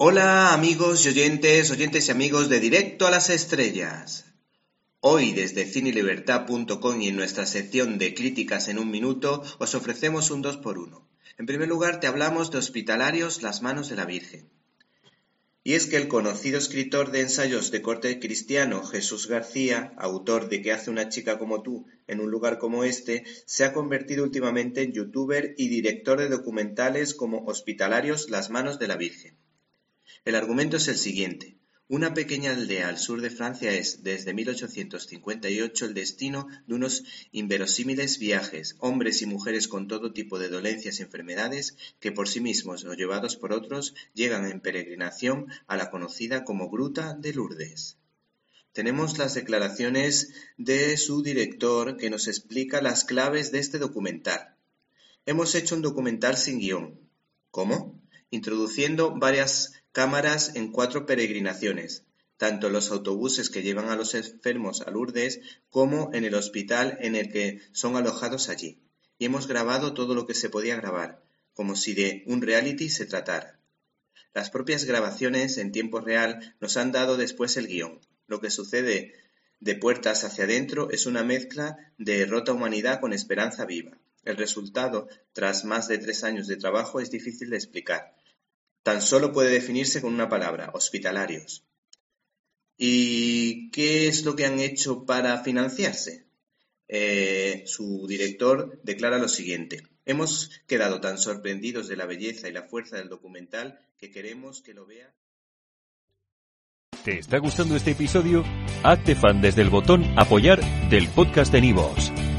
Hola amigos y oyentes, oyentes y amigos de Directo a las Estrellas. Hoy desde cinelibertad.com y en nuestra sección de críticas en un minuto os ofrecemos un 2x1. En primer lugar te hablamos de Hospitalarios, las manos de la Virgen. Y es que el conocido escritor de ensayos de corte cristiano Jesús García, autor de ¿Qué hace una chica como tú en un lugar como este?, se ha convertido últimamente en youtuber y director de documentales como Hospitalarios Las manos de la Virgen. El argumento es el siguiente. Una pequeña aldea al sur de Francia es, desde 1858, el destino de unos inverosímiles viajes, hombres y mujeres con todo tipo de dolencias y enfermedades que por sí mismos o llevados por otros llegan en peregrinación a la conocida como Gruta de Lourdes. Tenemos las declaraciones de su director que nos explica las claves de este documental. Hemos hecho un documental sin guion. ¿Cómo? Introduciendo varias cámaras en cuatro peregrinaciones, tanto en los autobuses que llevan a los enfermos a Lourdes como en el hospital en el que son alojados allí. Y hemos grabado todo lo que se podía grabar, como si de un reality se tratara. Las propias grabaciones en tiempo real nos han dado después el guion. Lo que sucede de puertas hacia adentro es una mezcla de rota humanidad con esperanza viva. El resultado, tras más de tres años de trabajo, es difícil de explicar, Tan solo puede definirse con una palabra, hospitalarios. ¿Y qué es lo que han hecho para financiarse? Eh, su director declara lo siguiente. Hemos quedado tan sorprendidos de la belleza y la fuerza del documental que queremos que lo vea. ¿Te está gustando este episodio? Hazte fan desde el botón apoyar del podcast de Nivos.